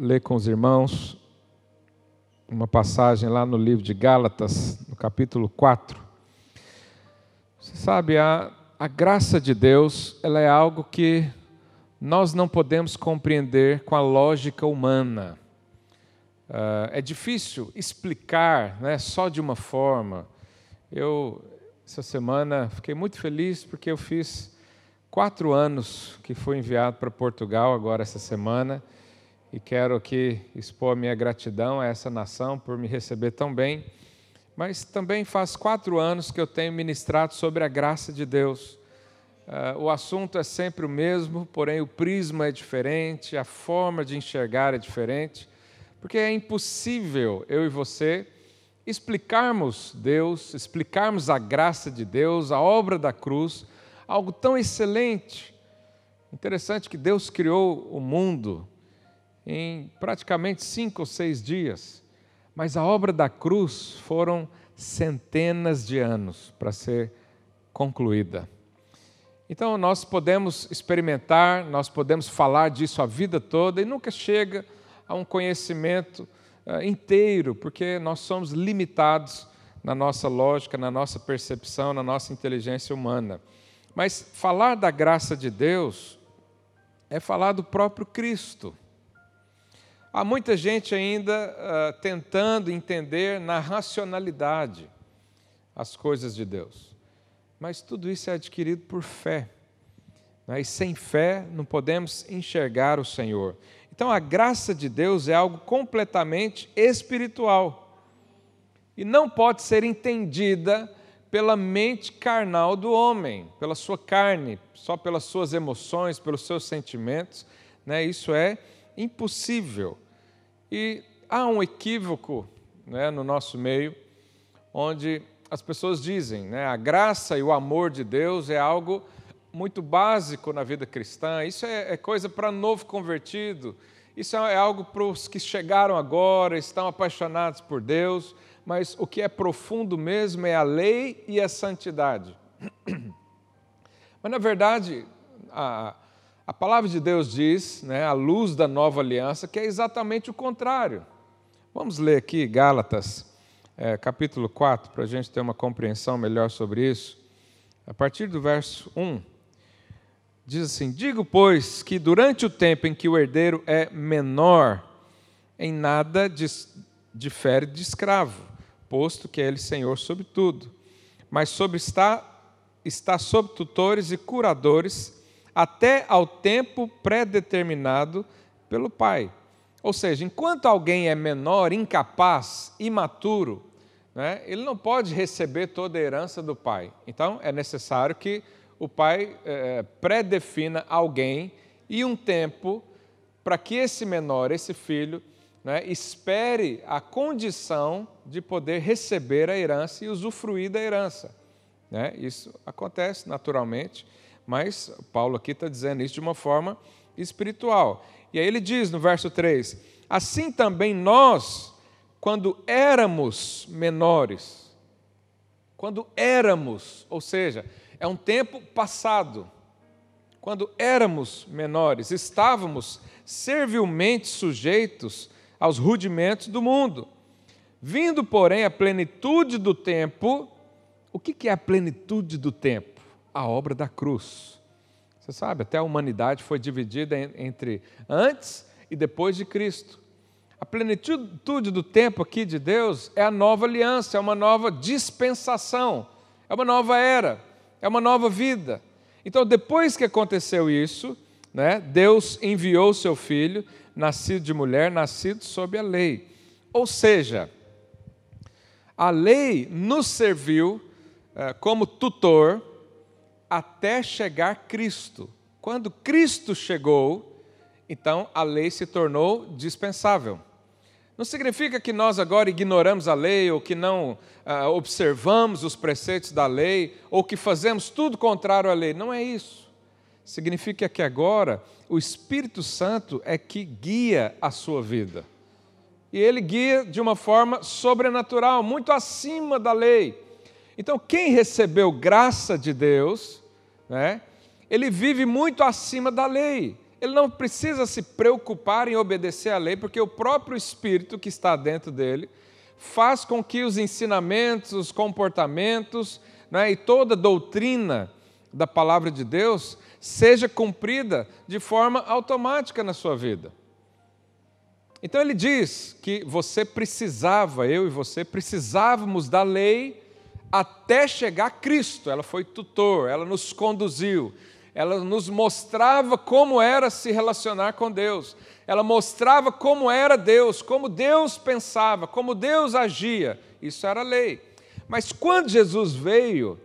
ler com os irmãos uma passagem lá no livro de Gálatas, no capítulo 4. Você sabe, a, a graça de Deus ela é algo que nós não podemos compreender com a lógica humana. Uh, é difícil explicar né, só de uma forma. Eu, essa semana, fiquei muito feliz porque eu fiz quatro anos que fui enviado para Portugal agora essa semana e quero aqui expor minha gratidão a essa nação por me receber tão bem. Mas também faz quatro anos que eu tenho ministrado sobre a graça de Deus. Uh, o assunto é sempre o mesmo, porém o prisma é diferente, a forma de enxergar é diferente, porque é impossível eu e você explicarmos Deus, explicarmos a graça de Deus, a obra da cruz, algo tão excelente. Interessante que Deus criou o mundo em praticamente cinco ou seis dias, mas a obra da cruz foram centenas de anos para ser concluída. Então nós podemos experimentar, nós podemos falar disso a vida toda e nunca chega a um conhecimento uh, inteiro, porque nós somos limitados na nossa lógica, na nossa percepção, na nossa inteligência humana. Mas falar da graça de Deus é falar do próprio Cristo. Há muita gente ainda uh, tentando entender na racionalidade as coisas de Deus. Mas tudo isso é adquirido por fé. Né? E sem fé não podemos enxergar o Senhor. Então a graça de Deus é algo completamente espiritual. E não pode ser entendida pela mente carnal do homem, pela sua carne, só pelas suas emoções, pelos seus sentimentos. Né? Isso é impossível. E há um equívoco né, no nosso meio, onde as pessoas dizem, né, a graça e o amor de Deus é algo muito básico na vida cristã, isso é, é coisa para novo convertido, isso é algo para os que chegaram agora, estão apaixonados por Deus, mas o que é profundo mesmo é a lei e a santidade. Mas, na verdade, a, a palavra de Deus diz, né, à luz da nova aliança, que é exatamente o contrário. Vamos ler aqui Gálatas, é, capítulo 4, para a gente ter uma compreensão melhor sobre isso. A partir do verso 1, diz assim: Digo, pois, que durante o tempo em que o herdeiro é menor, em nada difere de escravo, posto que é ele senhor sobre tudo, mas sobre está, está sob tutores e curadores até ao tempo predeterminado pelo Pai. Ou seja, enquanto alguém é menor, incapaz, imaturo, né, ele não pode receber toda a herança do Pai. Então, é necessário que o Pai é, predefina alguém e um tempo para que esse menor, esse filho, né, espere a condição de poder receber a herança e usufruir da herança. Né? Isso acontece naturalmente mas Paulo aqui está dizendo isso de uma forma espiritual. E aí ele diz no verso 3: Assim também nós, quando éramos menores, quando éramos, ou seja, é um tempo passado, quando éramos menores, estávamos servilmente sujeitos aos rudimentos do mundo. Vindo, porém, a plenitude do tempo, o que é a plenitude do tempo? A obra da cruz. Você sabe, até a humanidade foi dividida entre antes e depois de Cristo. A plenitude do tempo aqui de Deus é a nova aliança, é uma nova dispensação, é uma nova era, é uma nova vida. Então, depois que aconteceu isso, né, Deus enviou seu filho, nascido de mulher, nascido sob a lei. Ou seja, a lei nos serviu eh, como tutor até chegar Cristo. Quando Cristo chegou, então a lei se tornou dispensável. Não significa que nós agora ignoramos a lei, ou que não ah, observamos os preceitos da lei, ou que fazemos tudo contrário à lei. Não é isso. Significa que agora o Espírito Santo é que guia a sua vida. E ele guia de uma forma sobrenatural, muito acima da lei. Então, quem recebeu graça de Deus, né, ele vive muito acima da lei. ele não precisa se preocupar em obedecer à lei, porque o próprio Espírito que está dentro dele faz com que os ensinamentos, os comportamentos né, e toda doutrina da palavra de Deus seja cumprida de forma automática na sua vida. Então ele diz que você precisava, eu e você precisávamos da lei até chegar a Cristo. Ela foi tutor, ela nos conduziu, ela nos mostrava como era se relacionar com Deus, ela mostrava como era Deus, como Deus pensava, como Deus agia. Isso era lei. Mas quando Jesus veio,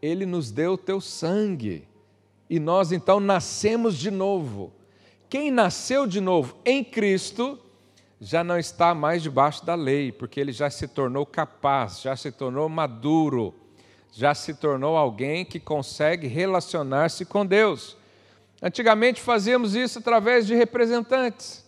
ele nos deu o teu sangue e nós então nascemos de novo. Quem nasceu de novo em Cristo já não está mais debaixo da lei, porque ele já se tornou capaz, já se tornou maduro, já se tornou alguém que consegue relacionar-se com Deus. Antigamente fazíamos isso através de representantes.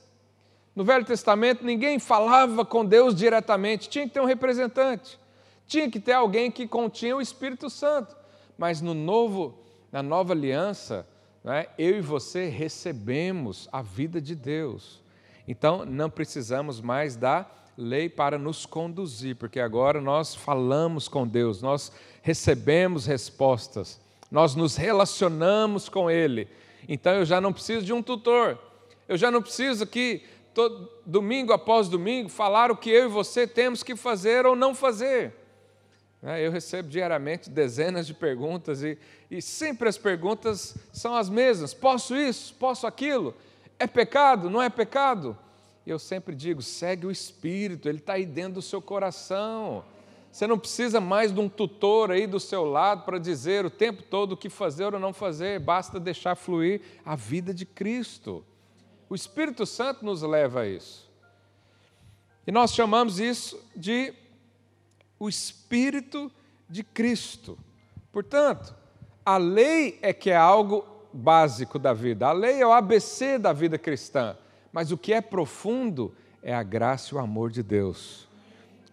No Velho Testamento ninguém falava com Deus diretamente, tinha que ter um representante, tinha que ter alguém que continha o Espírito Santo. Mas no novo, na nova aliança, né, eu e você recebemos a vida de Deus. Então, não precisamos mais da lei para nos conduzir, porque agora nós falamos com Deus, nós recebemos respostas, nós nos relacionamos com Ele. Então, eu já não preciso de um tutor, eu já não preciso que todo, domingo após domingo falar o que eu e você temos que fazer ou não fazer. Né, eu recebo diariamente dezenas de perguntas e, e sempre as perguntas são as mesmas: posso isso? Posso aquilo? É pecado? Não é pecado? Eu sempre digo: segue o Espírito, ele está aí dentro do seu coração. Você não precisa mais de um tutor aí do seu lado para dizer o tempo todo o que fazer ou não fazer, basta deixar fluir a vida de Cristo. O Espírito Santo nos leva a isso. E nós chamamos isso de o Espírito de Cristo. Portanto, a lei é que é algo básico da vida. A lei é o ABC da vida cristã. Mas o que é profundo é a graça e o amor de Deus.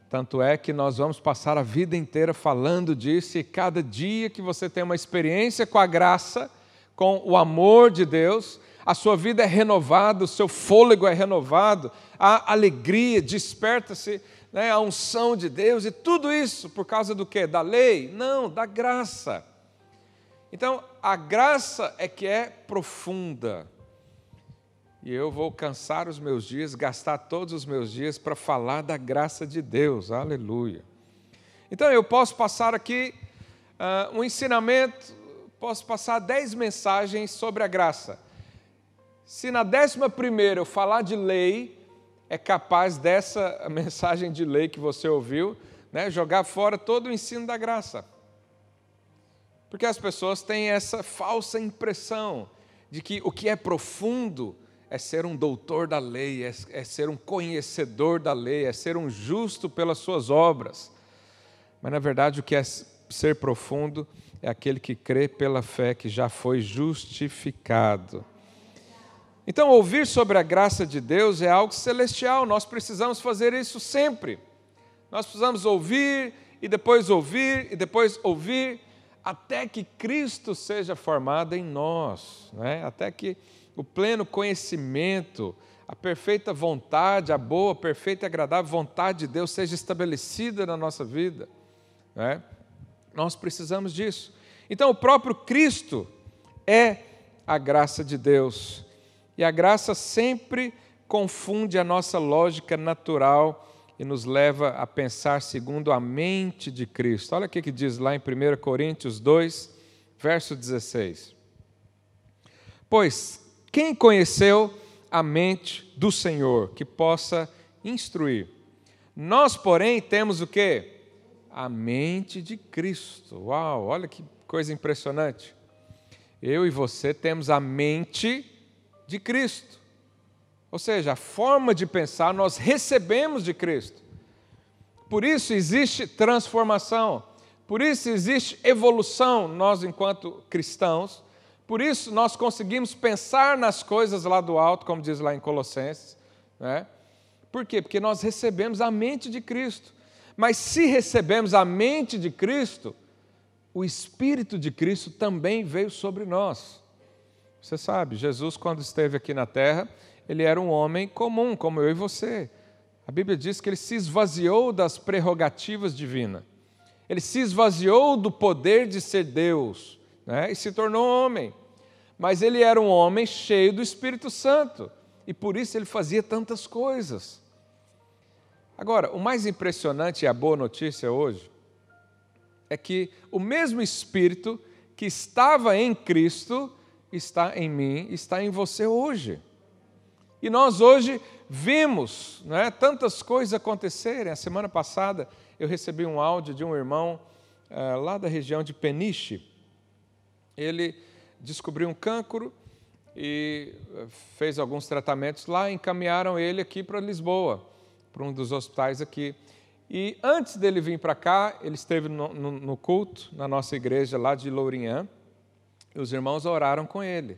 Tanto é que nós vamos passar a vida inteira falando disso, e cada dia que você tem uma experiência com a graça, com o amor de Deus, a sua vida é renovada, o seu fôlego é renovado, a alegria desperta-se, né, a unção de Deus, e tudo isso por causa do que? Da lei? Não, da graça. Então, a graça é que é profunda. E eu vou cansar os meus dias, gastar todos os meus dias para falar da graça de Deus. Aleluia. Então, eu posso passar aqui uh, um ensinamento, posso passar dez mensagens sobre a graça. Se na décima primeira eu falar de lei, é capaz dessa mensagem de lei que você ouviu, né, jogar fora todo o ensino da graça. Porque as pessoas têm essa falsa impressão de que o que é profundo é ser um doutor da lei, é, é, ser um conhecedor da lei, é ser um justo pelas suas obras. Mas na verdade o que é ser profundo é aquele que crê pela fé que já foi justificado. Então, ouvir sobre a graça de Deus é algo celestial, nós precisamos fazer isso sempre. Nós precisamos ouvir e depois ouvir e depois ouvir até que Cristo seja formado em nós, né? até que o pleno conhecimento, a perfeita vontade, a boa, perfeita e agradável vontade de Deus seja estabelecida na nossa vida. Né? Nós precisamos disso. Então, o próprio Cristo é a graça de Deus. E a graça sempre confunde a nossa lógica natural e nos leva a pensar segundo a mente de Cristo. Olha o que diz lá em 1 Coríntios 2, verso 16. Pois quem conheceu a mente do Senhor que possa instruir? Nós, porém, temos o que? A mente de Cristo. Uau, olha que coisa impressionante. Eu e você temos a mente de Cristo. Ou seja, a forma de pensar nós recebemos de Cristo. Por isso existe transformação, por isso existe evolução, nós enquanto cristãos. Por isso nós conseguimos pensar nas coisas lá do alto, como diz lá em Colossenses. Né? Por quê? Porque nós recebemos a mente de Cristo. Mas se recebemos a mente de Cristo, o Espírito de Cristo também veio sobre nós. Você sabe, Jesus, quando esteve aqui na terra, ele era um homem comum, como eu e você. A Bíblia diz que ele se esvaziou das prerrogativas divinas. Ele se esvaziou do poder de ser Deus né? e se tornou homem. Mas ele era um homem cheio do Espírito Santo e por isso ele fazia tantas coisas. Agora, o mais impressionante e a boa notícia hoje é que o mesmo Espírito que estava em Cristo está em mim, está em você hoje. E nós hoje vimos né, tantas coisas acontecerem. A semana passada eu recebi um áudio de um irmão uh, lá da região de Peniche. Ele descobriu um cancro e eh, fez alguns tratamentos lá, encaminharam ele aqui para Lisboa, para um dos hospitais aqui. E antes dele vir para cá, ele esteve no, no, no, culto na nossa igreja lá de Lourinhã, e os irmãos oraram com ele.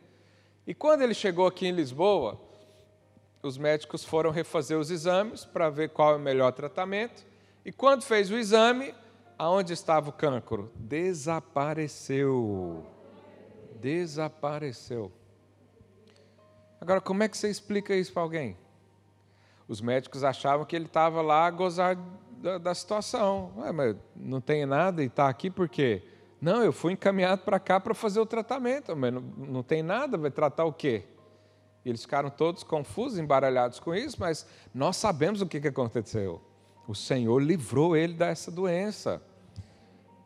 E quando ele chegou aqui em Lisboa, os médicos foram refazer os exames para ver qual é o melhor tratamento. E quando fez o exame, aonde estava o cancro? Desapareceu. Desapareceu. Agora, como é que você explica isso para alguém? Os médicos achavam que ele estava lá a gozar da, da situação. Ué, mas não tem nada e está aqui por quê? Não, eu fui encaminhado para cá para fazer o tratamento, mas não, não tem nada, vai tratar o quê? Eles ficaram todos confusos, embaralhados com isso, mas nós sabemos o que aconteceu. O Senhor livrou ele dessa doença.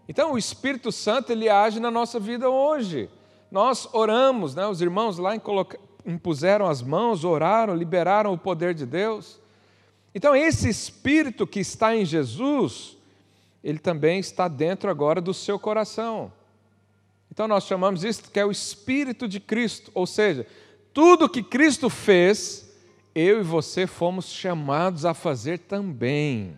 Então, o Espírito Santo ele age na nossa vida hoje. Nós oramos, né? os irmãos lá impuseram as mãos, oraram, liberaram o poder de Deus. Então, esse Espírito que está em Jesus, ele também está dentro agora do seu coração. Então, nós chamamos isso que é o Espírito de Cristo, ou seja, tudo que Cristo fez, eu e você fomos chamados a fazer também.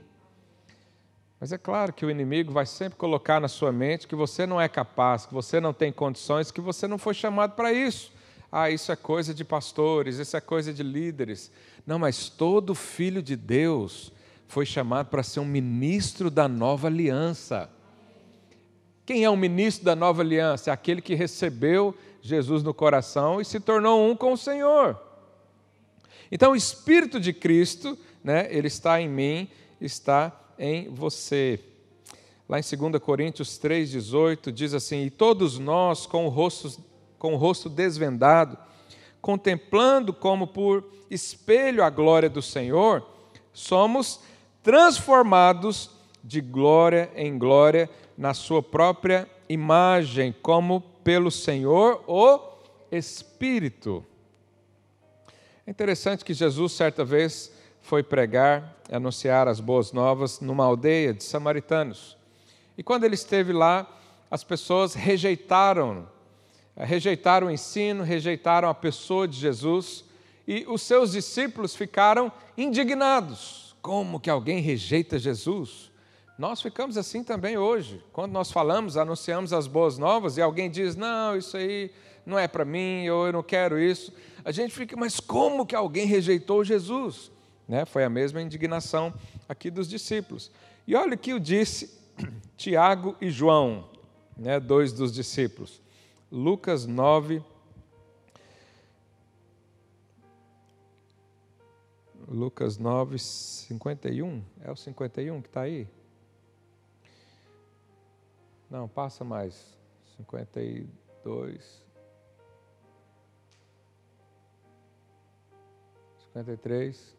Mas é claro que o inimigo vai sempre colocar na sua mente que você não é capaz, que você não tem condições, que você não foi chamado para isso. Ah, isso é coisa de pastores, isso é coisa de líderes. Não, mas todo filho de Deus foi chamado para ser um ministro da nova aliança. Quem é o ministro da nova aliança? Aquele que recebeu Jesus no coração e se tornou um com o Senhor. Então, o Espírito de Cristo, né, ele está em mim, está em você. Lá em 2 Coríntios 3,18 diz assim: E todos nós, com o, rosto, com o rosto desvendado, contemplando como por espelho a glória do Senhor, somos transformados de glória em glória na Sua própria imagem, como pelo Senhor o Espírito. É interessante que Jesus, certa vez, foi pregar, anunciar as boas novas numa aldeia de samaritanos. E quando ele esteve lá, as pessoas rejeitaram, rejeitaram o ensino, rejeitaram a pessoa de Jesus, e os seus discípulos ficaram indignados. Como que alguém rejeita Jesus? Nós ficamos assim também hoje. Quando nós falamos, anunciamos as boas novas e alguém diz: Não, isso aí não é para mim, ou eu não quero isso. A gente fica, mas como que alguém rejeitou Jesus? Né? Foi a mesma indignação aqui dos discípulos. E olha o que o disse Tiago e João, né, dois dos discípulos. Lucas 9. Lucas 9, 51. É o 51 que está aí? Não, passa mais. 52. 53.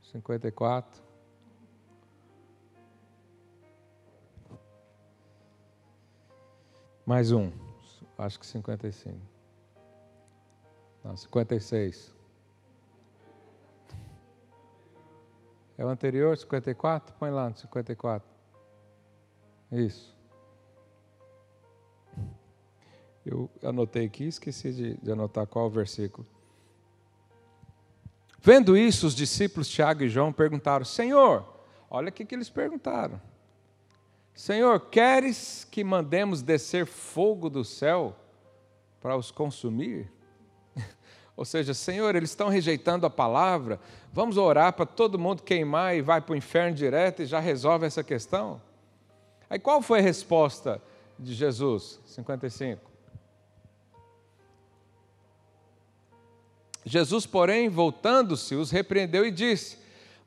54. Mais um. Acho que 55. Não, 56. É o anterior, 54? Põe lá no 54. Isso. Eu anotei aqui, esqueci de, de anotar qual o versículo. Vendo isso, os discípulos Tiago e João perguntaram: Senhor, olha o que eles perguntaram. Senhor, queres que mandemos descer fogo do céu para os consumir? Ou seja, Senhor, eles estão rejeitando a palavra, vamos orar para todo mundo queimar e vai para o inferno direto e já resolve essa questão? Aí qual foi a resposta de Jesus? 55. Jesus, porém, voltando-se, os repreendeu e disse: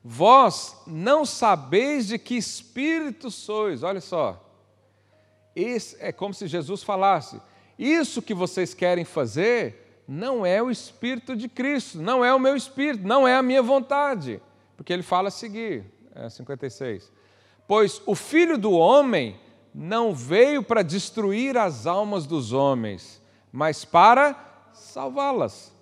Vós não sabeis de que espírito sois. Olha só. Esse é como se Jesus falasse: Isso que vocês querem fazer não é o espírito de Cristo, não é o meu espírito, não é a minha vontade. Porque ele fala a seguir, é 56. Pois o filho do homem não veio para destruir as almas dos homens, mas para salvá-las.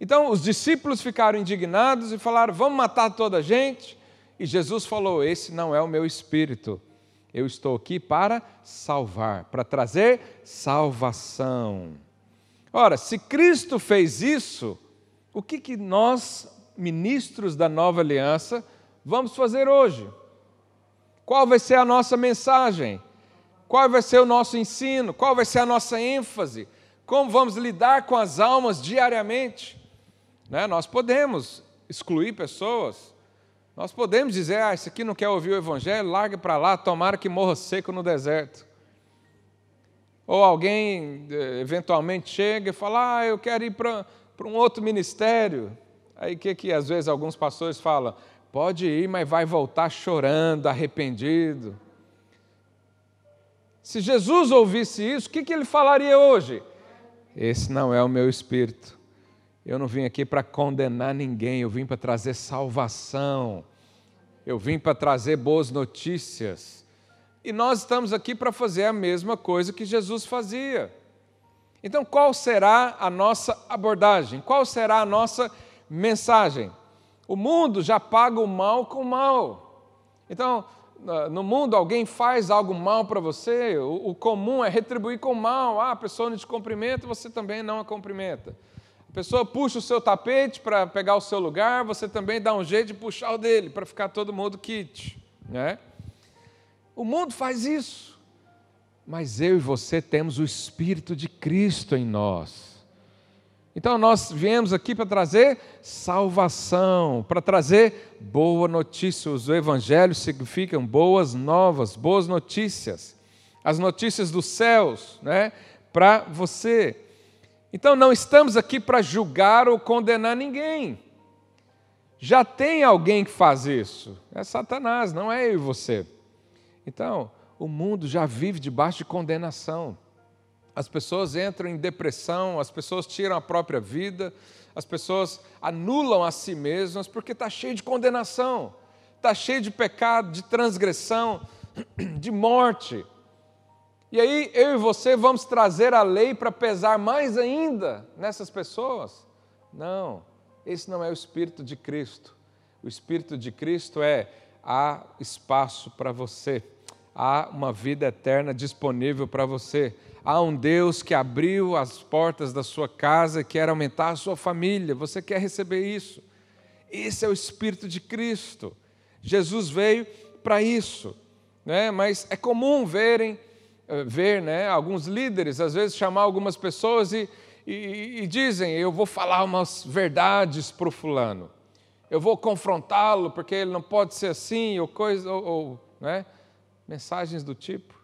Então os discípulos ficaram indignados e falaram: Vamos matar toda a gente? E Jesus falou: Esse não é o meu espírito. Eu estou aqui para salvar, para trazer salvação. Ora, se Cristo fez isso, o que, que nós, ministros da nova aliança, vamos fazer hoje? Qual vai ser a nossa mensagem? Qual vai ser o nosso ensino? Qual vai ser a nossa ênfase? Como vamos lidar com as almas diariamente? Né? Nós podemos excluir pessoas, nós podemos dizer, ah, esse aqui não quer ouvir o Evangelho, largue para lá, tomara que morra seco no deserto. Ou alguém eh, eventualmente chega e fala, ah, eu quero ir para um outro ministério. Aí o que, que às vezes alguns pastores falam? Pode ir, mas vai voltar chorando, arrependido. Se Jesus ouvisse isso, o que, que ele falaria hoje? Esse não é o meu espírito. Eu não vim aqui para condenar ninguém, eu vim para trazer salvação, eu vim para trazer boas notícias. E nós estamos aqui para fazer a mesma coisa que Jesus fazia. Então, qual será a nossa abordagem? Qual será a nossa mensagem? O mundo já paga o mal com o mal. Então, no mundo, alguém faz algo mal para você, o comum é retribuir com mal. Ah, a pessoa não te cumprimenta, você também não a cumprimenta pessoa puxa o seu tapete para pegar o seu lugar, você também dá um jeito de puxar o dele, para ficar todo mundo kit. Né? O mundo faz isso. Mas eu e você temos o Espírito de Cristo em nós. Então nós viemos aqui para trazer salvação, para trazer boa notícia. Os evangelhos significam boas novas, boas notícias. As notícias dos céus, né? Para você. Então não estamos aqui para julgar ou condenar ninguém. Já tem alguém que faz isso. É Satanás, não é eu e você. Então, o mundo já vive debaixo de condenação. As pessoas entram em depressão, as pessoas tiram a própria vida, as pessoas anulam a si mesmas porque está cheio de condenação, está cheio de pecado, de transgressão, de morte. E aí eu e você vamos trazer a lei para pesar mais ainda nessas pessoas? Não, esse não é o Espírito de Cristo. O Espírito de Cristo é: há espaço para você, há uma vida eterna disponível para você. Há um Deus que abriu as portas da sua casa e quer aumentar a sua família. Você quer receber isso? Esse é o Espírito de Cristo. Jesus veio para isso, né? mas é comum verem eh, ver né, alguns líderes, às vezes, chamar algumas pessoas e, e, e dizem: Eu vou falar umas verdades para o fulano, eu vou confrontá-lo porque ele não pode ser assim, ou coisa, ou, ou né, mensagens do tipo.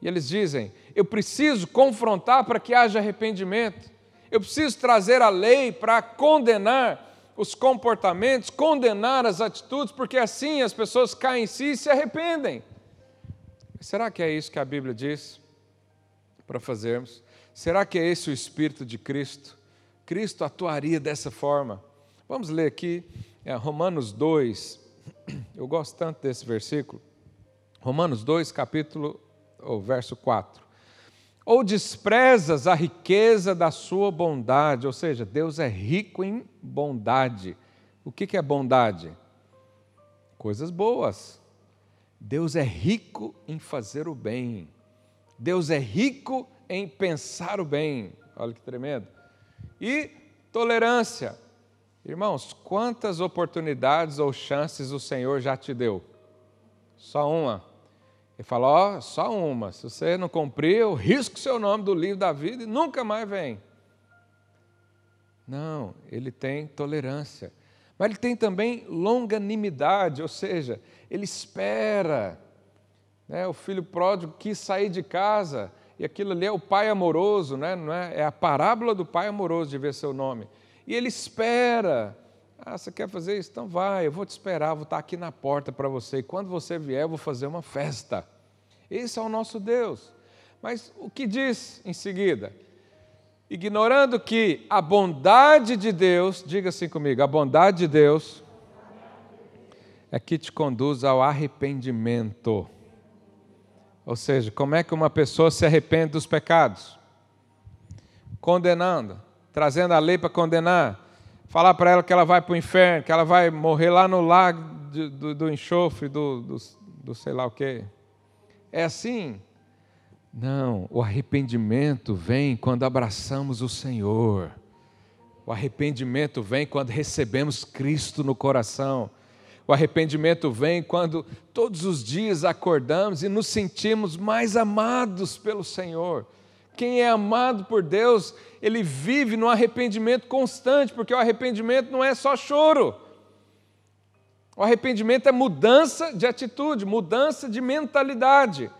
E eles dizem: Eu preciso confrontar para que haja arrependimento, eu preciso trazer a lei para condenar os comportamentos, condenar as atitudes, porque assim as pessoas caem em si e se arrependem. Será que é isso que a Bíblia diz para fazermos? Será que é esse o Espírito de Cristo? Cristo atuaria dessa forma. Vamos ler aqui é, Romanos 2. Eu gosto tanto desse versículo. Romanos 2, capítulo, ou verso 4. Ou desprezas a riqueza da sua bondade, ou seja, Deus é rico em bondade. O que é bondade? Coisas boas. Deus é rico em fazer o bem. Deus é rico em pensar o bem. Olha que tremendo. E tolerância. Irmãos, quantas oportunidades ou chances o Senhor já te deu? Só uma. Ele fala: Ó, oh, só uma. Se você não cumprir, eu risco seu nome do livro da vida e nunca mais vem. Não, ele tem tolerância. Mas ele tem também longanimidade, ou seja, ele espera. Né? O filho pródigo quis sair de casa, e aquilo ali é o pai amoroso, né? não é? é a parábola do pai amoroso, de ver seu nome. E ele espera. Ah, você quer fazer isso? Então vai, eu vou te esperar, vou estar aqui na porta para você. E quando você vier, eu vou fazer uma festa. Esse é o nosso Deus. Mas o que diz em seguida? Ignorando que a bondade de Deus, diga assim comigo, a bondade de Deus é que te conduz ao arrependimento. Ou seja, como é que uma pessoa se arrepende dos pecados? Condenando, trazendo a lei para condenar, falar para ela que ela vai para o inferno, que ela vai morrer lá no lago do, do, do enxofre, do, do, do sei lá o quê. É assim? Não, o arrependimento vem quando abraçamos o Senhor. O arrependimento vem quando recebemos Cristo no coração. O arrependimento vem quando todos os dias acordamos e nos sentimos mais amados pelo Senhor. Quem é amado por Deus, ele vive no arrependimento constante, porque o arrependimento não é só choro. O arrependimento é mudança de atitude, mudança de mentalidade.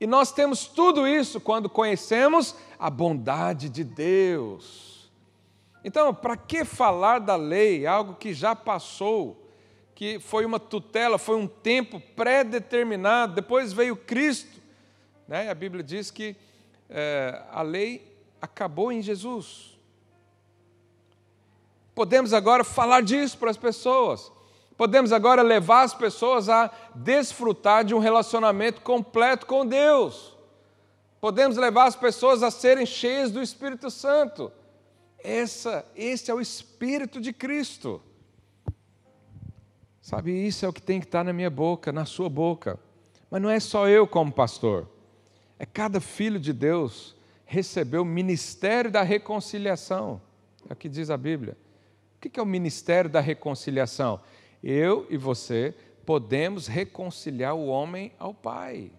E nós temos tudo isso quando conhecemos a bondade de Deus. Então, para que falar da lei, algo que já passou, que foi uma tutela, foi um tempo pré-determinado, depois veio Cristo. Né? A Bíblia diz que é, a lei acabou em Jesus. Podemos agora falar disso para as pessoas. Podemos agora levar as pessoas a desfrutar de um relacionamento completo com Deus. Podemos levar as pessoas a serem cheias do Espírito Santo. Essa, esse é o Espírito de Cristo. Sabe, isso é o que tem que estar na minha boca, na sua boca. Mas não é só eu como pastor. É cada filho de Deus recebeu o ministério da reconciliação. É o que diz a Bíblia. O que é o ministério da reconciliação? Eu e você podemos reconciliar o homem ao Pai.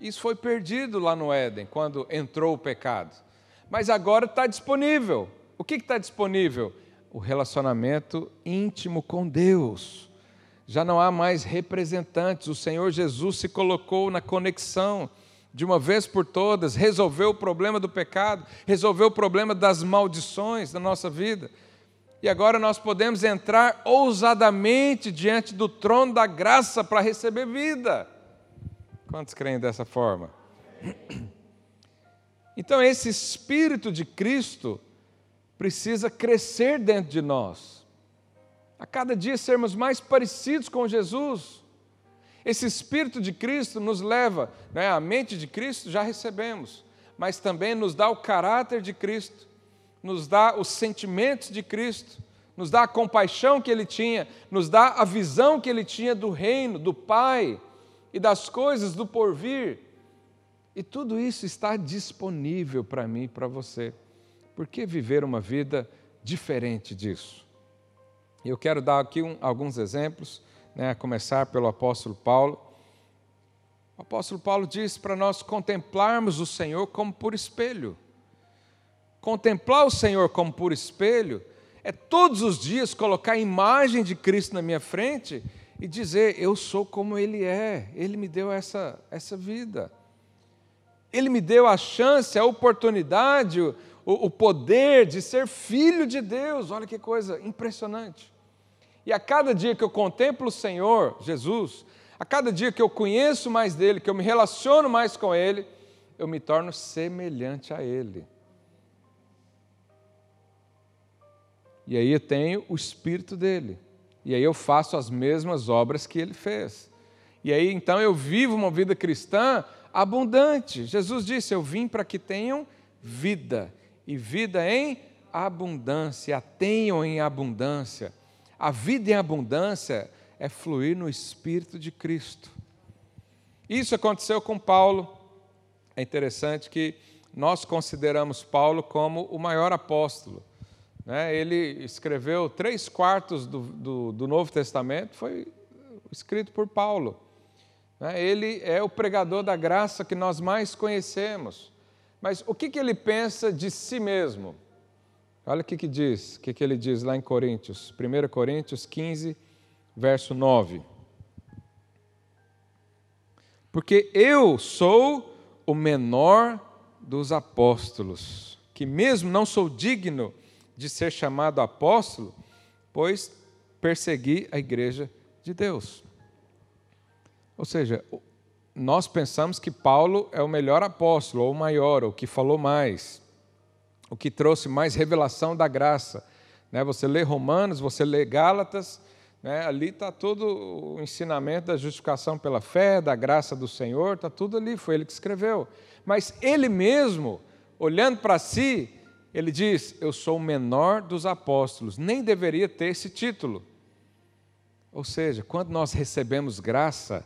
Isso foi perdido lá no Éden, quando entrou o pecado. Mas agora está disponível. O que está disponível? O relacionamento íntimo com Deus. Já não há mais representantes. O Senhor Jesus se colocou na conexão de uma vez por todas, resolveu o problema do pecado, resolveu o problema das maldições da nossa vida. E agora nós podemos entrar ousadamente diante do trono da graça para receber vida. Quantos creem dessa forma? Então, esse Espírito de Cristo precisa crescer dentro de nós. A cada dia sermos mais parecidos com Jesus. Esse Espírito de Cristo nos leva, né, a mente de Cristo já recebemos, mas também nos dá o caráter de Cristo nos dá os sentimentos de Cristo, nos dá a compaixão que ele tinha, nos dá a visão que ele tinha do reino, do Pai e das coisas do porvir. E tudo isso está disponível para mim e para você. Por que viver uma vida diferente disso? Eu quero dar aqui um, alguns exemplos, né, a começar pelo apóstolo Paulo. O apóstolo Paulo diz para nós contemplarmos o Senhor como por espelho. Contemplar o Senhor como por espelho é todos os dias colocar a imagem de Cristo na minha frente e dizer: Eu sou como Ele é, Ele me deu essa, essa vida. Ele me deu a chance, a oportunidade, o, o poder de ser filho de Deus. Olha que coisa impressionante. E a cada dia que eu contemplo o Senhor, Jesus, a cada dia que eu conheço mais dele, que eu me relaciono mais com Ele, eu me torno semelhante a Ele. E aí eu tenho o espírito dele. E aí eu faço as mesmas obras que ele fez. E aí então eu vivo uma vida cristã abundante. Jesus disse: Eu vim para que tenham vida, e vida em abundância, a tenham em abundância. A vida em abundância é fluir no Espírito de Cristo. Isso aconteceu com Paulo. É interessante que nós consideramos Paulo como o maior apóstolo. Né? Ele escreveu três quartos do, do, do, Novo Testamento, foi escrito por Paulo. Né? Ele é o pregador da graça que nós mais conhecemos. Mas o que, que ele pensa de si mesmo? Olha o que, que diz, o que, que ele diz lá em Coríntios, 1 Coríntios 15, verso 9. Porque eu sou o menor dos apóstolos, que mesmo não sou digno de ser chamado apóstolo, pois persegui a igreja de Deus. Ou seja, nós pensamos que Paulo é o melhor apóstolo, ou o maior, o que falou mais, o que trouxe mais revelação da graça. Né? Você lê Romanos, você lê Gálatas, né? ali está todo o ensinamento da justificação pela fé, da graça do Senhor, está tudo ali, foi ele que escreveu. Mas ele mesmo, olhando para si, ele diz: Eu sou o menor dos apóstolos, nem deveria ter esse título. Ou seja, quando nós recebemos graça,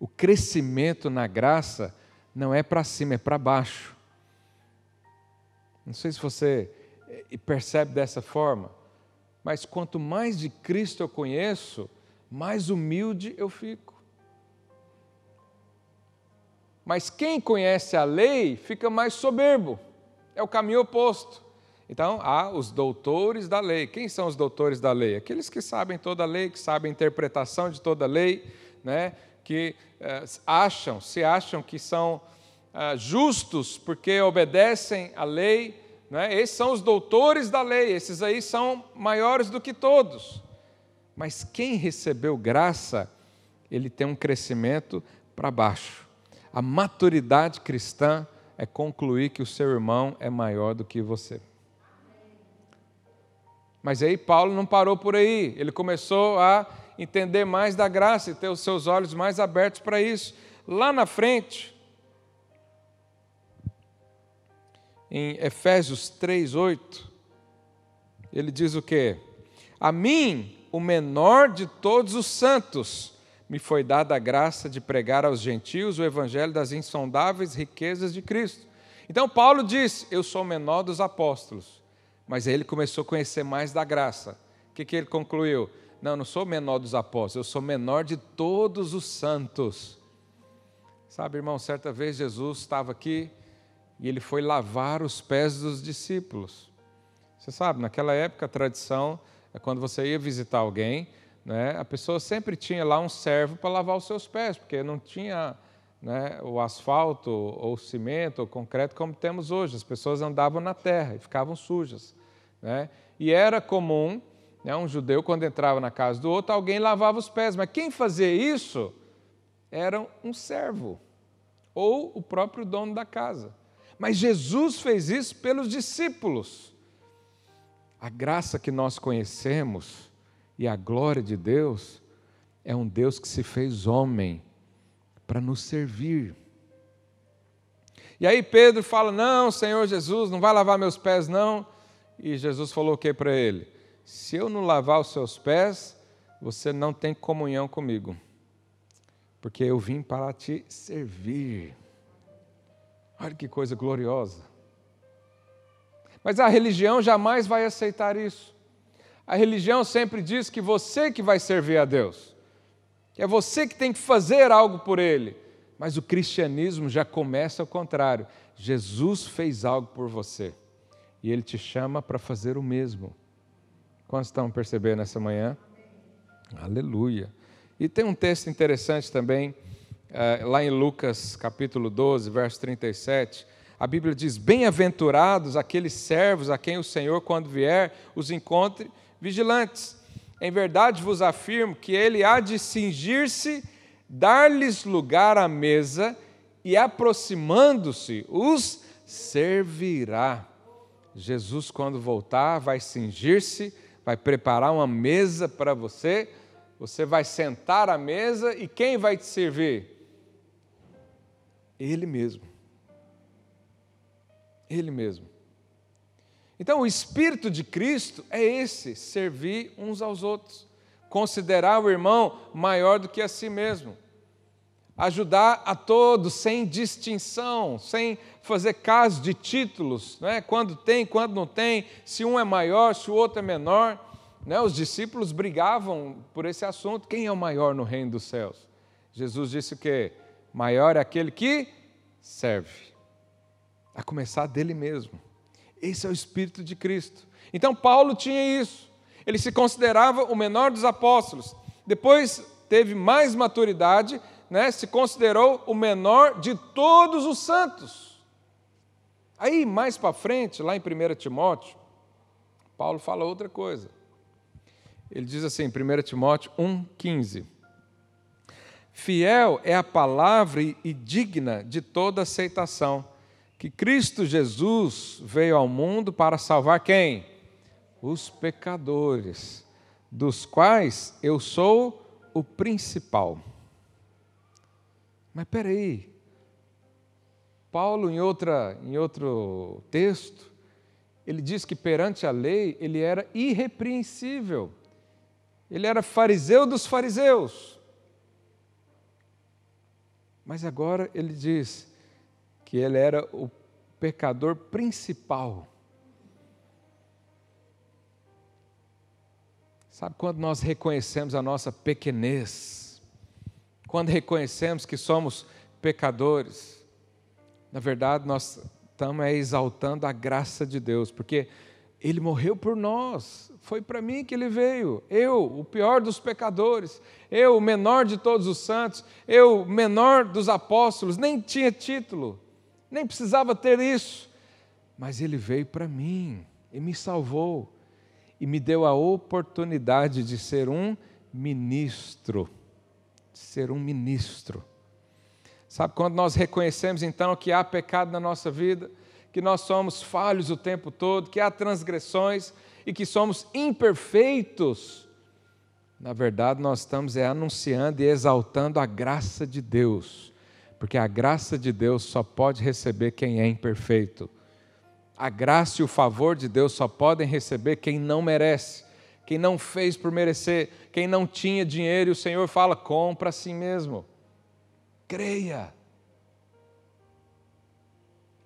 o crescimento na graça não é para cima, é para baixo. Não sei se você eh, percebe dessa forma, mas quanto mais de Cristo eu conheço, mais humilde eu fico. Mas quem conhece a lei fica mais soberbo. É o caminho oposto. Então, há os doutores da lei. Quem são os doutores da lei? Aqueles que sabem toda a lei, que sabem a interpretação de toda a lei, né? Que eh, acham, se acham que são ah, justos porque obedecem à lei. Né? Esses são os doutores da lei, esses aí são maiores do que todos. Mas quem recebeu graça, ele tem um crescimento para baixo. A maturidade cristã é concluir que o seu irmão é maior do que você. Mas aí Paulo não parou por aí, ele começou a entender mais da graça e ter os seus olhos mais abertos para isso. Lá na frente, em Efésios 3:8, ele diz o quê? A mim, o menor de todos os santos, me foi dada a graça de pregar aos gentios o evangelho das insondáveis riquezas de Cristo. Então Paulo diz: Eu sou o menor dos apóstolos. Mas aí ele começou a conhecer mais da graça. O que, que ele concluiu? Não, não sou menor dos apóstolos, eu sou menor de todos os santos. Sabe, irmão, certa vez Jesus estava aqui e ele foi lavar os pés dos discípulos. Você sabe, naquela época a tradição é quando você ia visitar alguém, né, a pessoa sempre tinha lá um servo para lavar os seus pés, porque não tinha né, o asfalto ou cimento ou concreto como temos hoje. As pessoas andavam na terra e ficavam sujas. Né? E era comum, né, um judeu, quando entrava na casa do outro, alguém lavava os pés, mas quem fazia isso era um servo ou o próprio dono da casa. Mas Jesus fez isso pelos discípulos. A graça que nós conhecemos e a glória de Deus é um Deus que se fez homem para nos servir. E aí Pedro fala: Não, Senhor Jesus, não vai lavar meus pés, não. E Jesus falou o que para ele? Se eu não lavar os seus pés, você não tem comunhão comigo, porque eu vim para te servir. Olha que coisa gloriosa. Mas a religião jamais vai aceitar isso. A religião sempre diz que você que vai servir a Deus, que é você que tem que fazer algo por Ele. Mas o cristianismo já começa ao contrário. Jesus fez algo por você e Ele te chama para fazer o mesmo. Quantos estão percebendo essa manhã? Aleluia. E tem um texto interessante também, eh, lá em Lucas capítulo 12, verso 37. A Bíblia diz: Bem-aventurados aqueles servos a quem o Senhor, quando vier, os encontre vigilantes. Em verdade vos afirmo que ele há de cingir-se, dar-lhes lugar à mesa e, aproximando-se, os servirá. Jesus, quando voltar, vai cingir-se, vai preparar uma mesa para você, você vai sentar à mesa e quem vai te servir? Ele mesmo. Ele mesmo. Então, o Espírito de Cristo é esse: servir uns aos outros, considerar o irmão maior do que a si mesmo ajudar a todos sem distinção, sem fazer caso de títulos, né? quando tem, quando não tem, se um é maior, se o outro é menor. Né? Os discípulos brigavam por esse assunto: quem é o maior no reino dos céus? Jesus disse que maior é aquele que serve, a começar dele mesmo. Esse é o Espírito de Cristo. Então, Paulo tinha isso. Ele se considerava o menor dos apóstolos. Depois teve mais maturidade, né, se considerou o menor de todos os santos. Aí, mais para frente, lá em 1 Timóteo, Paulo fala outra coisa. Ele diz assim, 1 Timóteo 1,15: Fiel é a palavra e digna de toda aceitação, que Cristo Jesus veio ao mundo para salvar quem? Os pecadores, dos quais eu sou o principal. Mas peraí, Paulo, em, outra, em outro texto, ele diz que perante a lei ele era irrepreensível. Ele era fariseu dos fariseus. Mas agora ele diz que ele era o pecador principal. Sabe quando nós reconhecemos a nossa pequenez? Quando reconhecemos que somos pecadores? Na verdade, nós estamos exaltando a graça de Deus, porque Ele morreu por nós, foi para mim que Ele veio. Eu, o pior dos pecadores, eu, o menor de todos os santos, eu, o menor dos apóstolos, nem tinha título, nem precisava ter isso, mas Ele veio para mim e me salvou e me deu a oportunidade de ser um ministro. Ser um ministro. Sabe quando nós reconhecemos então que há pecado na nossa vida, que nós somos falhos o tempo todo, que há transgressões e que somos imperfeitos? Na verdade, nós estamos é, anunciando e exaltando a graça de Deus, porque a graça de Deus só pode receber quem é imperfeito. A graça e o favor de Deus só podem receber quem não merece, quem não fez por merecer, quem não tinha dinheiro, e o Senhor fala: compra a si mesmo creia.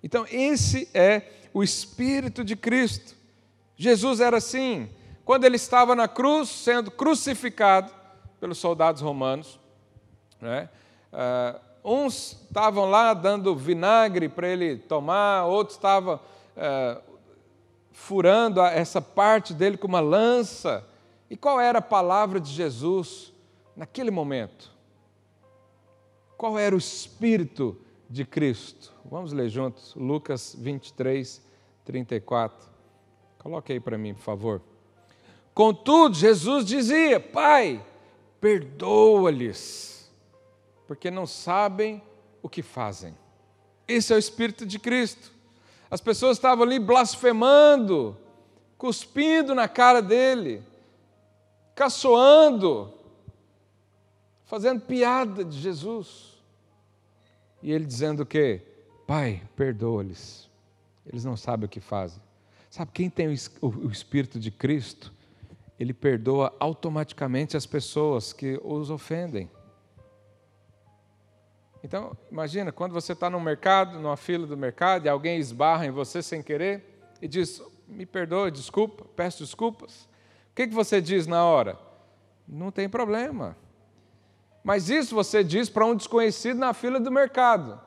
Então, esse é o Espírito de Cristo. Jesus era assim. Quando ele estava na cruz, sendo crucificado pelos soldados romanos, né? Uh, uns estavam lá dando vinagre para ele tomar, outros estavam uh, furando essa parte dele com uma lança. E qual era a palavra de Jesus naquele momento? Qual era o espírito de Cristo? Vamos ler juntos, Lucas 23, 34. Coloque aí para mim, por favor. Contudo, Jesus dizia: Pai, perdoa-lhes, porque não sabem o que fazem. Esse é o Espírito de Cristo. As pessoas estavam ali blasfemando, cuspindo na cara dele, caçoando, fazendo piada de Jesus. E ele dizendo o quê? Pai, perdoa-lhes. Eles não sabem o que fazem. Sabe quem tem o Espírito de Cristo? Ele perdoa automaticamente as pessoas que os ofendem. Então, imagina, quando você está no mercado, numa fila do mercado, e alguém esbarra em você sem querer e diz: Me perdoa, desculpa, peço desculpas. O que, que você diz na hora? Não tem problema. Mas isso você diz para um desconhecido na fila do mercado.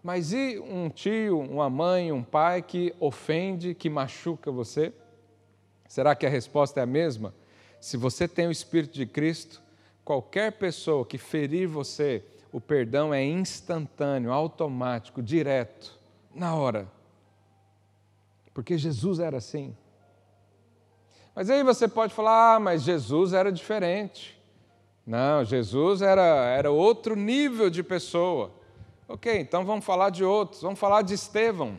Mas e um tio, uma mãe, um pai que ofende, que machuca você? Será que a resposta é a mesma? Se você tem o Espírito de Cristo, qualquer pessoa que ferir você, o perdão é instantâneo, automático, direto, na hora. Porque Jesus era assim. Mas aí você pode falar, ah, mas Jesus era diferente. Não, Jesus era, era outro nível de pessoa. Ok, então vamos falar de outros. Vamos falar de Estevão.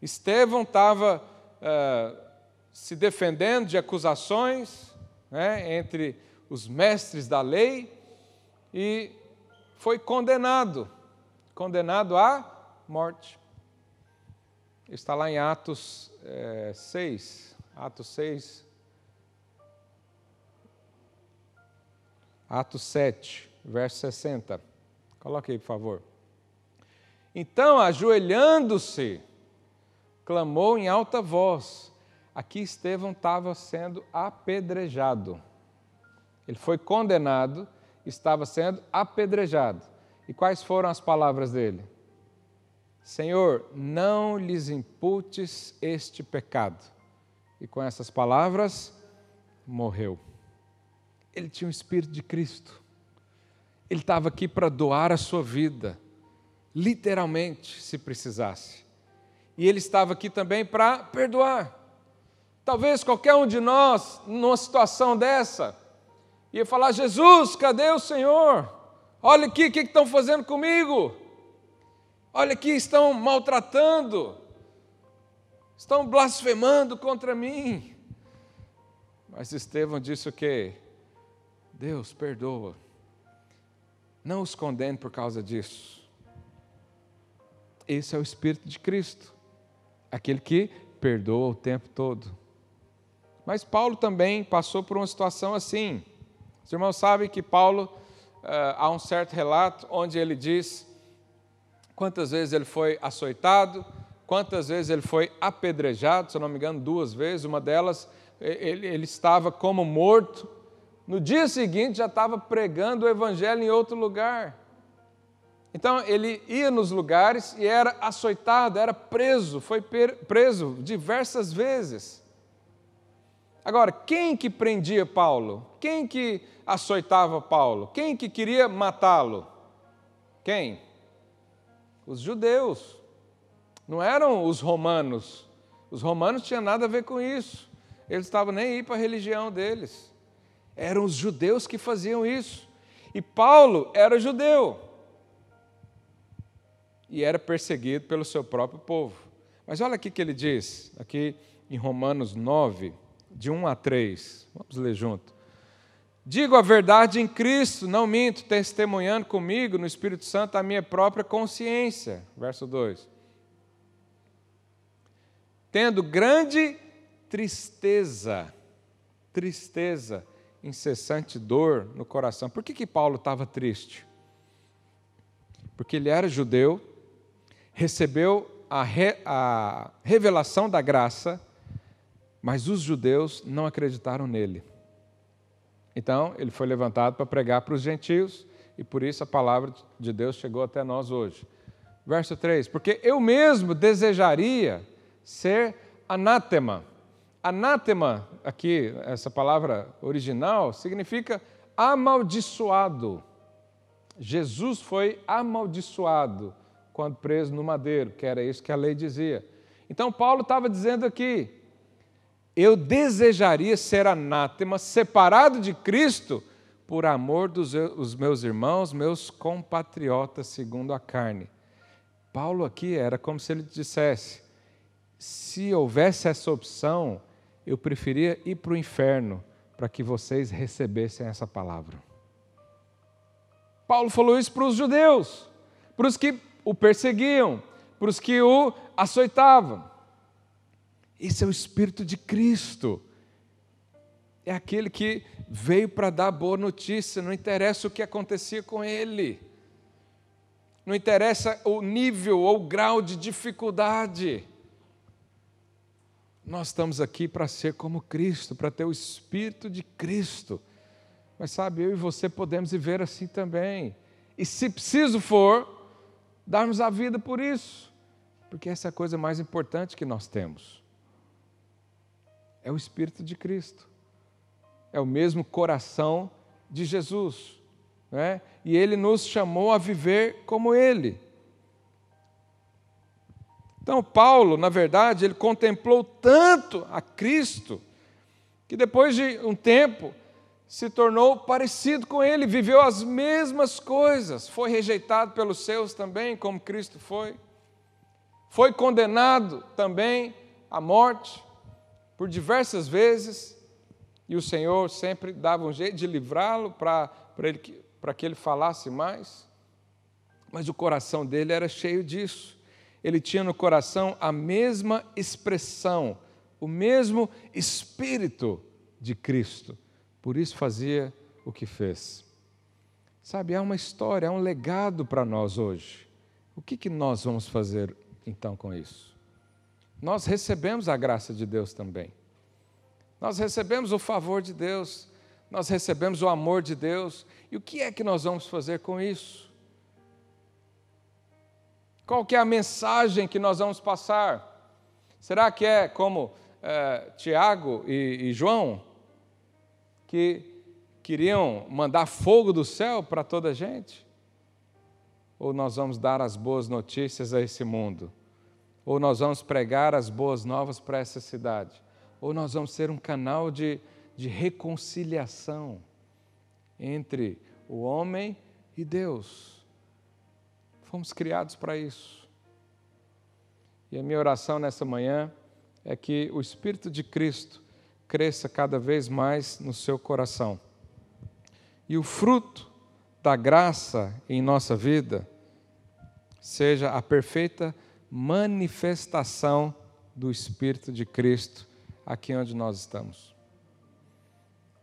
Estevão estava uh, se defendendo de acusações né, entre os mestres da lei e foi condenado condenado à morte. Está lá em Atos é, 6, Atos 6, Atos 7, verso 60. Coloque aí, por favor. Então, ajoelhando-se, clamou em alta voz. Aqui Estevão estava sendo apedrejado. Ele foi condenado, estava sendo apedrejado. E quais foram as palavras dele? Senhor, não lhes imputes este pecado. E com essas palavras, morreu. Ele tinha o Espírito de Cristo. Ele estava aqui para doar a sua vida, literalmente, se precisasse. E ele estava aqui também para perdoar. Talvez qualquer um de nós, numa situação dessa, ia falar: Jesus, cadê o Senhor? Olha aqui o que estão fazendo comigo. Olha aqui, estão maltratando, estão blasfemando contra mim. Mas Estevão disse o quê? Deus perdoa. Não os condene por causa disso. Esse é o Espírito de Cristo, aquele que perdoa o tempo todo. Mas Paulo também passou por uma situação assim. Os irmãos sabem que Paulo, uh, há um certo relato onde ele diz quantas vezes ele foi açoitado, quantas vezes ele foi apedrejado, se eu não me engano, duas vezes. Uma delas, ele, ele estava como morto. No dia seguinte, já estava pregando o evangelho em outro lugar. Então ele ia nos lugares e era açoitado, era preso, foi preso diversas vezes. Agora, quem que prendia Paulo? Quem que açoitava Paulo? Quem que queria matá-lo? Quem? Os judeus. Não eram os romanos. Os romanos tinham nada a ver com isso. Eles estavam nem aí para a religião deles. Eram os judeus que faziam isso. E Paulo era judeu. E era perseguido pelo seu próprio povo. Mas olha aqui que ele diz, aqui em Romanos 9, de 1 a 3. Vamos ler junto. Digo a verdade em Cristo, não minto, testemunhando comigo no Espírito Santo a minha própria consciência. Verso 2. Tendo grande tristeza, tristeza, incessante dor no coração. Por que, que Paulo estava triste? Porque ele era judeu, recebeu a, re, a revelação da graça, mas os judeus não acreditaram nele. Então, ele foi levantado para pregar para os gentios, e por isso a palavra de Deus chegou até nós hoje. Verso 3: Porque eu mesmo desejaria ser anátema. Anátema, aqui, essa palavra original, significa amaldiçoado. Jesus foi amaldiçoado quando preso no madeiro, que era isso que a lei dizia. Então, Paulo estava dizendo aqui: eu desejaria ser anátema, separado de Cristo, por amor dos meus irmãos, meus compatriotas, segundo a carne. Paulo aqui era como se ele dissesse: se houvesse essa opção, eu preferia ir para o inferno para que vocês recebessem essa palavra. Paulo falou isso para os judeus, para os que o perseguiam, para os que o açoitavam. Esse é o Espírito de Cristo. É aquele que veio para dar boa notícia, não interessa o que acontecia com ele, não interessa o nível ou o grau de dificuldade. Nós estamos aqui para ser como Cristo, para ter o Espírito de Cristo. Mas sabe, eu e você podemos viver assim também. E se preciso for, darmos a vida por isso, porque essa é a coisa mais importante que nós temos é o Espírito de Cristo. É o mesmo coração de Jesus. Né? E ele nos chamou a viver como ele. Então, Paulo, na verdade, ele contemplou tanto a Cristo, que depois de um tempo se tornou parecido com ele, viveu as mesmas coisas, foi rejeitado pelos seus também, como Cristo foi, foi condenado também à morte, por diversas vezes, e o Senhor sempre dava um jeito de livrá-lo para que, que ele falasse mais. Mas o coração dele era cheio disso. Ele tinha no coração a mesma expressão, o mesmo espírito de Cristo. Por isso fazia o que fez. Sabe, há uma história, há um legado para nós hoje. O que, que nós vamos fazer então com isso? Nós recebemos a graça de Deus também. Nós recebemos o favor de Deus, nós recebemos o amor de Deus. E o que é que nós vamos fazer com isso? Qual que é a mensagem que nós vamos passar? Será que é como é, Tiago e, e João, que queriam mandar fogo do céu para toda a gente? Ou nós vamos dar as boas notícias a esse mundo? Ou nós vamos pregar as boas novas para essa cidade, ou nós vamos ser um canal de, de reconciliação entre o homem e Deus. Fomos criados para isso. E a minha oração nessa manhã é que o Espírito de Cristo cresça cada vez mais no seu coração. E o fruto da graça em nossa vida seja a perfeita manifestação do Espírito de Cristo aqui onde nós estamos.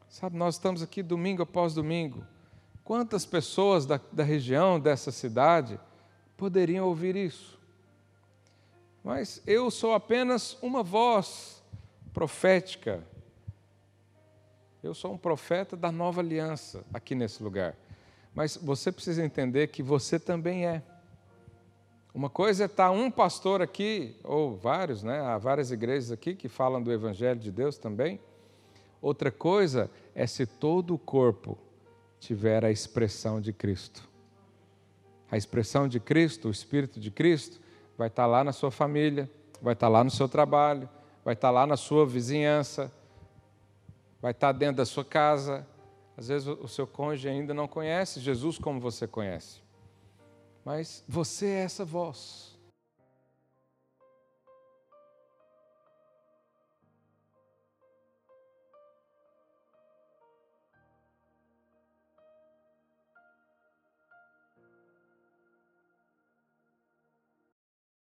Sabe, nós estamos aqui domingo após domingo. Quantas pessoas da, da região, dessa cidade, poderiam ouvir isso? Mas eu sou apenas uma voz profética. Eu sou um profeta da nova aliança aqui nesse lugar. Mas você precisa entender que você também é. Uma coisa é estar um pastor aqui, ou vários, né? Há várias igrejas aqui que falam do Evangelho de Deus também. Outra coisa é se todo o corpo tiver a expressão de Cristo. A expressão de Cristo, o Espírito de Cristo, vai estar lá na sua família, vai estar lá no seu trabalho, vai estar lá na sua vizinhança, vai estar dentro da sua casa. Às vezes o seu cônjuge ainda não conhece Jesus como você conhece. Mas você é essa voz.